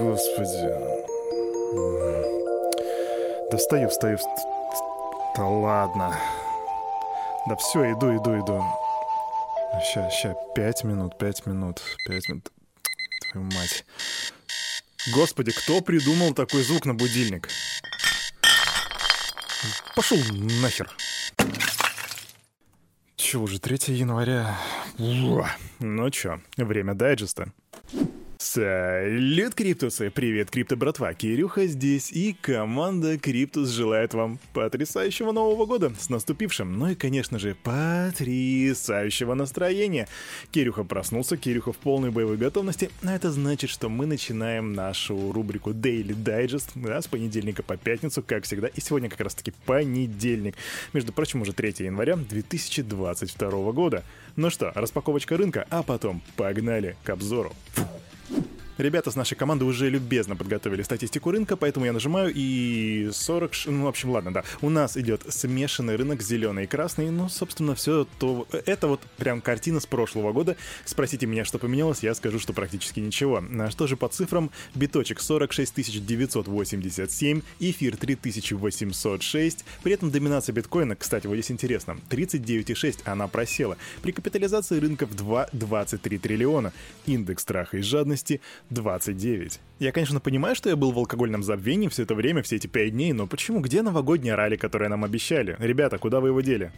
Господи. Да встаю, встаю. Да ладно. Да все, иду, иду, иду. Сейчас, сейчас, пять минут, пять минут, пять минут. Твою мать. Господи, кто придумал такой звук на будильник? Пошел нахер. Че, уже 3 января? Ну чё, время дайджеста. Салют, Криптусы! Привет, Крипто братва! Кирюха здесь, и команда Криптус желает вам потрясающего Нового года с наступившим, ну и, конечно же, потрясающего настроения. Кирюха проснулся, Кирюха в полной боевой готовности, а это значит, что мы начинаем нашу рубрику Daily Digest да, с понедельника по пятницу, как всегда, и сегодня как раз-таки понедельник. Между прочим, уже 3 января 2022 года. Ну что, распаковочка рынка, а потом погнали к обзору. Фух. Ребята с нашей команды уже любезно подготовили статистику рынка, поэтому я нажимаю и 40... Ну, в общем, ладно, да. У нас идет смешанный рынок зеленый и красный. Ну, собственно, все то... Это вот прям картина с прошлого года. Спросите меня, что поменялось, я скажу, что практически ничего. А что же по цифрам? Биточек 46 987, эфир 3806. При этом доминация биткоина, кстати, вот здесь интересно, 39,6 она просела. При капитализации рынка в 2,23 триллиона. Индекс страха и жадности 29. Я, конечно, понимаю, что я был в алкогольном забвении все это время, все эти пять дней, но почему? Где новогодние ралли, которые нам обещали? Ребята, куда вы его дели?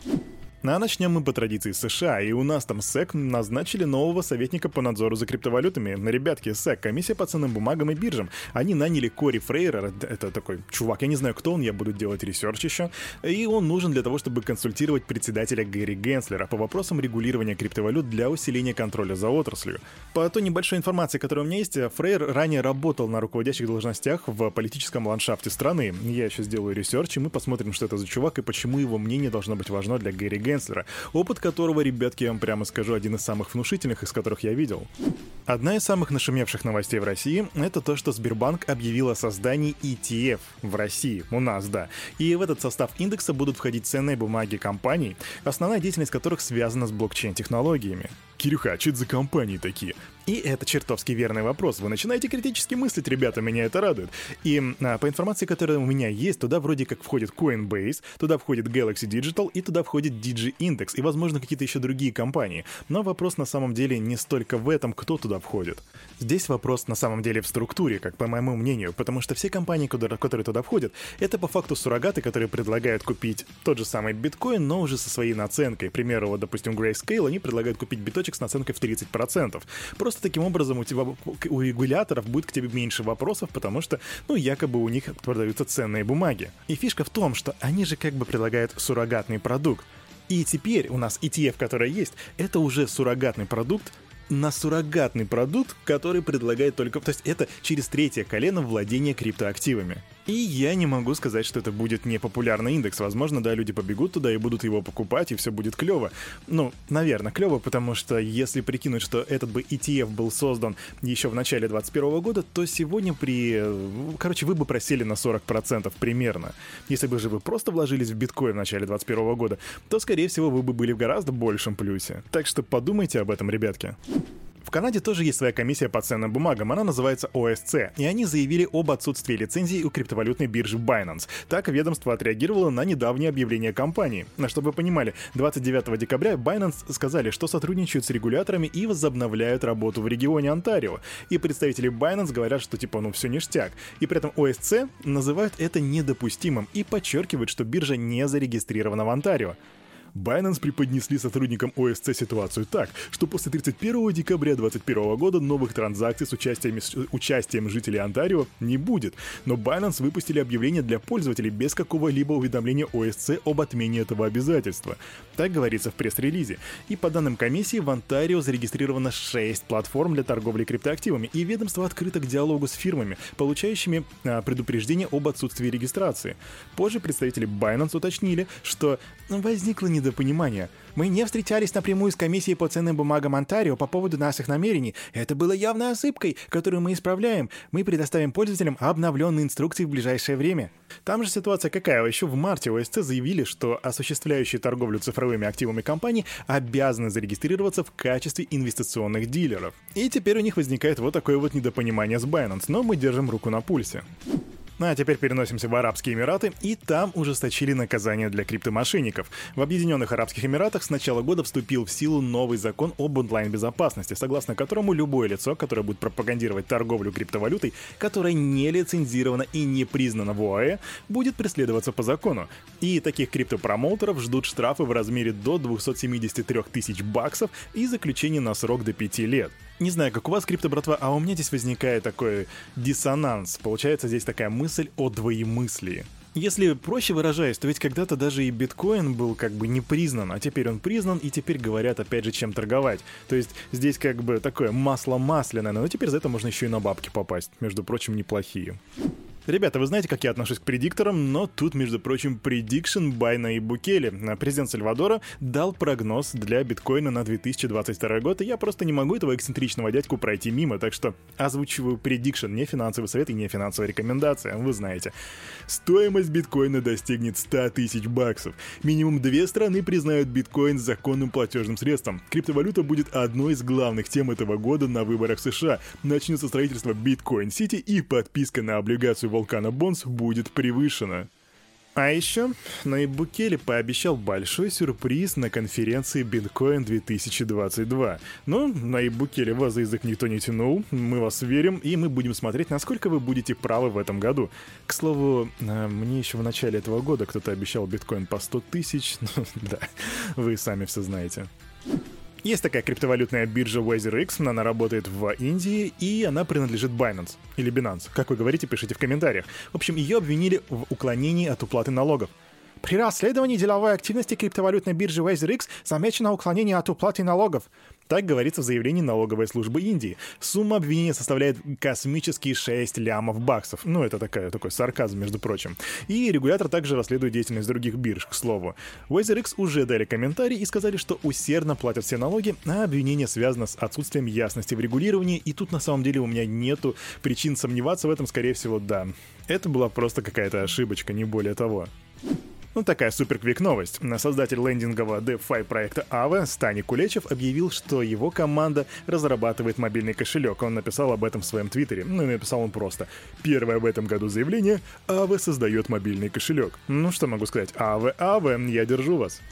А начнем мы по традиции США, и у нас там SEC назначили нового советника по надзору за криптовалютами. Ребятки, SEC, комиссия по ценным бумагам и биржам. Они наняли Кори Фрейера, это такой чувак, я не знаю, кто он, я буду делать research еще. И он нужен для того, чтобы консультировать председателя Гэри Генслера по вопросам регулирования криптовалют для усиления контроля за отраслью. По той небольшой информации, которая у меня есть, Фрейер ранее работал на руководящих должностях в политическом ландшафте страны. Я еще сделаю research, и мы посмотрим, что это за чувак и почему его мнение должно быть важно для Гэри Генслера Генслера, опыт которого, ребятки, я вам прямо скажу, один из самых внушительных, из которых я видел. Одна из самых нашумевших новостей в России — это то, что Сбербанк объявил о создании ETF в России, у нас, да. И в этот состав индекса будут входить ценные бумаги компаний, основная деятельность которых связана с блокчейн-технологиями. Кирюха, а что это за компании такие? И это чертовски верный вопрос. Вы начинаете критически мыслить, ребята, меня это радует. И а, по информации, которая у меня есть, туда вроде как входит Coinbase, туда входит Galaxy Digital и туда входит DG Index и, возможно, какие-то еще другие компании. Но вопрос на самом деле не столько в этом, кто туда входит. Здесь вопрос на самом деле в структуре, как по моему мнению, потому что все компании, которые туда входят, это по факту суррогаты, которые предлагают купить тот же самый биткоин, но уже со своей наценкой. К примеру, вот, допустим, Grayscale, они предлагают купить биточек с наценкой в 30%. Просто таким образом у тебя у регуляторов будет к тебе меньше вопросов, потому что, ну, якобы у них продаются ценные бумаги. И фишка в том, что они же как бы предлагают суррогатный продукт. И теперь у нас ETF, который есть, это уже суррогатный продукт, на суррогатный продукт, который предлагает только... То есть это через третье колено владения криптоактивами. И я не могу сказать, что это будет не популярный индекс. Возможно, да, люди побегут туда и будут его покупать, и все будет клево. Ну, наверное, клево, потому что если прикинуть, что этот бы ETF был создан еще в начале 2021 года, то сегодня при... Короче, вы бы просели на 40% примерно. Если бы же вы просто вложились в биткоин в начале 2021 года, то, скорее всего, вы бы были в гораздо большем плюсе. Так что подумайте об этом, ребятки. Канаде тоже есть своя комиссия по ценным бумагам, она называется OSC, и они заявили об отсутствии лицензии у криптовалютной биржи Binance. Так ведомство отреагировало на недавнее объявление компании. На чтобы вы понимали, 29 декабря Binance сказали, что сотрудничают с регуляторами и возобновляют работу в регионе Онтарио. И представители Binance говорят, что типа ну все ништяк. И при этом OSC называют это недопустимым и подчеркивают, что биржа не зарегистрирована в Онтарио. Binance преподнесли сотрудникам ОСЦ ситуацию так, что после 31 декабря 2021 года новых транзакций с участием, с участием жителей Онтарио не будет, но Binance выпустили объявление для пользователей без какого-либо уведомления ОСЦ об отмене этого обязательства. Так говорится в пресс-релизе. И по данным комиссии, в Онтарио зарегистрировано 6 платформ для торговли криптоактивами, и ведомство открыто к диалогу с фирмами, получающими а, предупреждение об отсутствии регистрации. Позже представители Binance уточнили, что возникла не недопонимание. Мы не встречались напрямую с комиссией по ценным бумагам Онтарио по поводу наших намерений. Это было явной ошибкой, которую мы исправляем. Мы предоставим пользователям обновленные инструкции в ближайшее время. Там же ситуация какая? Еще в марте ОСЦ заявили, что осуществляющие торговлю цифровыми активами компании обязаны зарегистрироваться в качестве инвестиционных дилеров. И теперь у них возникает вот такое вот недопонимание с Binance, но мы держим руку на пульсе. Ну а теперь переносимся в Арабские Эмираты, и там ужесточили наказание для криптомошенников. В Объединенных Арабских Эмиратах с начала года вступил в силу новый закон об онлайн-безопасности, согласно которому любое лицо, которое будет пропагандировать торговлю криптовалютой, которая не лицензирована и не признана в ОАЭ, будет преследоваться по закону. И таких криптопромоутеров ждут штрафы в размере до 273 тысяч баксов и заключение на срок до 5 лет. Не знаю, как у вас, крипто братва, а у меня здесь возникает такой диссонанс. Получается здесь такая мысль о двоемыслии. Если проще выражаясь, то ведь когда-то даже и биткоин был как бы не признан, а теперь он признан, и теперь говорят опять же, чем торговать. То есть здесь как бы такое масло масляное, но теперь за это можно еще и на бабки попасть. Между прочим, неплохие. Ребята, вы знаете, как я отношусь к предикторам, но тут, между прочим, предикшн Байна и Букели. Президент Сальвадора дал прогноз для биткоина на 2022 год, и я просто не могу этого эксцентричного дядьку пройти мимо, так что озвучиваю предикшн, не финансовый совет и не финансовая рекомендация, вы знаете. Стоимость биткоина достигнет 100 тысяч баксов. Минимум две страны признают биткоин законным платежным средством. Криптовалюта будет одной из главных тем этого года на выборах США. Начнется строительство биткоин-сити и подписка на облигацию вулкана Бонс будет превышена. А еще Наиб Букели пообещал большой сюрприз на конференции Биткоин 2022. Но Наиб Букели вас за язык никто не тянул, мы вас верим, и мы будем смотреть, насколько вы будете правы в этом году. К слову, э, мне еще в начале этого года кто-то обещал биткоин по 100 тысяч, ну да, вы сами все знаете. Есть такая криптовалютная биржа WazerX, она работает в Индии, и она принадлежит Binance. Или Binance. Как вы говорите, пишите в комментариях. В общем, ее обвинили в уклонении от уплаты налогов. При расследовании деловой активности криптовалютной биржи WazerX замечено уклонение от уплаты налогов. Так говорится в заявлении налоговой службы Индии. Сумма обвинения составляет космические 6 лямов баксов. Ну, это такая, такой сарказм, между прочим. И регулятор также расследует деятельность других бирж, к слову. WazerX уже дали комментарий и сказали, что усердно платят все налоги, а обвинение связано с отсутствием ясности в регулировании, и тут на самом деле у меня нету причин сомневаться в этом, скорее всего, да. Это была просто какая-то ошибочка, не более того. Ну, такая суперквик новость. Создатель лендингового DeFi проекта Aave Стани Кулечев объявил, что его команда разрабатывает мобильный кошелек. Он написал об этом в своем твиттере. Ну, написал он просто. Первое в этом году заявление Aave создает мобильный кошелек. Ну, что могу сказать? Aave, Aave, я держу вас.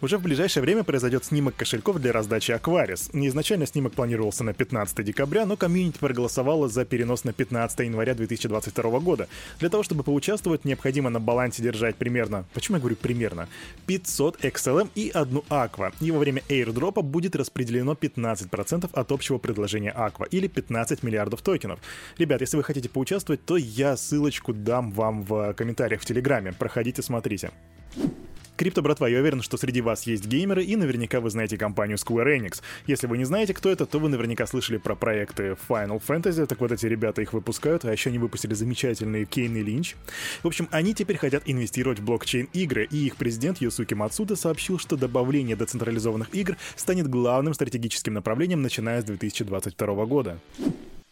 Уже в ближайшее время произойдет снимок кошельков для раздачи Aquaris. Изначально снимок планировался на 15 декабря, но комьюнити проголосовало за перенос на 15 января 2022 года. Для того, чтобы поучаствовать, необходимо на балансе держать примерно, почему я говорю примерно, 500 XLM и одну Aqua. И во время airdropа будет распределено 15% от общего предложения Aqua, или 15 миллиардов токенов. Ребят, если вы хотите поучаствовать, то я ссылочку дам вам в комментариях в Телеграме. Проходите, смотрите. Крипто, братва, я уверен, что среди вас есть геймеры, и наверняка вы знаете компанию Square Enix. Если вы не знаете, кто это, то вы наверняка слышали про проекты Final Fantasy, так вот эти ребята их выпускают, а еще они выпустили замечательные Кейн и Линч. В общем, они теперь хотят инвестировать в блокчейн-игры, и их президент Юсуки Мацуда сообщил, что добавление децентрализованных игр станет главным стратегическим направлением, начиная с 2022 года.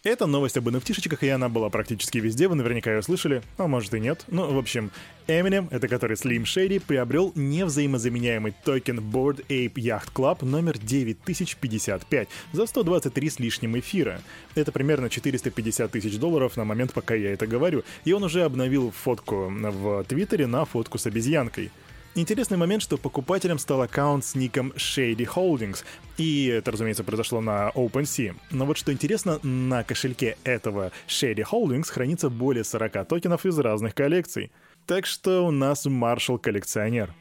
Это новость об nft и она была практически везде, вы наверняка ее слышали, а может и нет. Ну, в общем, Eminem, это который Slim Shady, приобрел невзаимозаменяемый токен Board Ape Yacht Club номер 9055 за 123 с лишним эфира. Это примерно 450 тысяч долларов на момент, пока я это говорю, и он уже обновил фотку в Твиттере на фотку с обезьянкой. Интересный момент, что покупателем стал аккаунт с ником Shady Holdings, и это, разумеется, произошло на OpenSea. Но вот что интересно, на кошельке этого Shady Holdings хранится более 40 токенов из разных коллекций. Так что у нас маршал-коллекционер.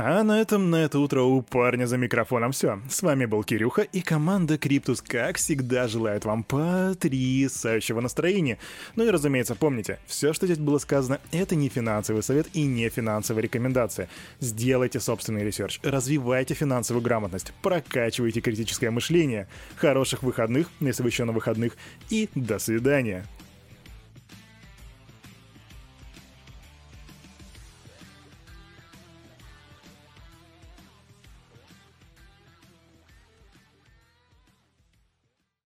А на этом на это утро у парня за микрофоном все. С вами был Кирюха и команда Криптус, как всегда, желает вам потрясающего настроения. Ну и разумеется, помните, все, что здесь было сказано, это не финансовый совет и не финансовая рекомендация. Сделайте собственный research, развивайте финансовую грамотность, прокачивайте критическое мышление. Хороших выходных, если вы еще на выходных, и до свидания.